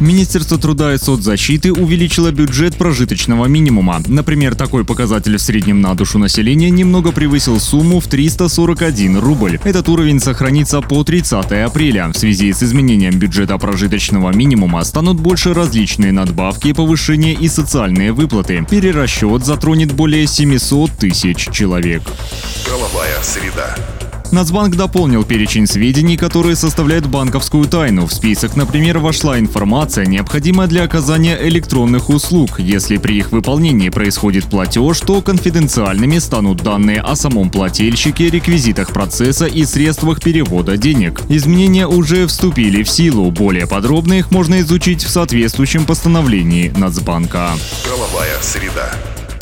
Министерство труда и соцзащиты увеличило бюджет прожиточного минимума. Например, такой показатель в среднем на душу населения немного превысил сумму в 341 рубль. Этот уровень сохранится по 30 апреля. В связи с изменением бюджета прожиточного минимума станут больше различные надбавки, повышения и социальные выплаты. Перерасчет затронет более 700 тысяч человек. Правовая среда. Нацбанк дополнил перечень сведений, которые составляют банковскую тайну. В список, например, вошла информация, необходимая для оказания электронных услуг. Если при их выполнении происходит платеж, то конфиденциальными станут данные о самом плательщике, реквизитах процесса и средствах перевода денег. Изменения уже вступили в силу. Более подробно их можно изучить в соответствующем постановлении Нацбанка. Правовая среда.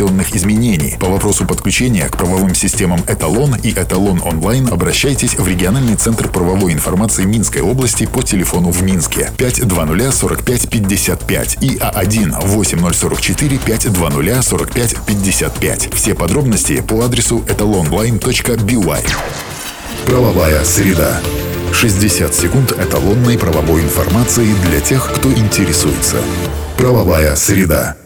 внесенных изменений. По вопросу подключения к правовым системам «Эталон» и «Эталон онлайн» обращайтесь в региональный центр правовой информации Минской области по телефону в Минске 520 45 55 и А1 8044 520 45 55. Все подробности по адресу etalonline.by. Правовая среда. 60 секунд эталонной правовой информации для тех, кто интересуется. Правовая среда.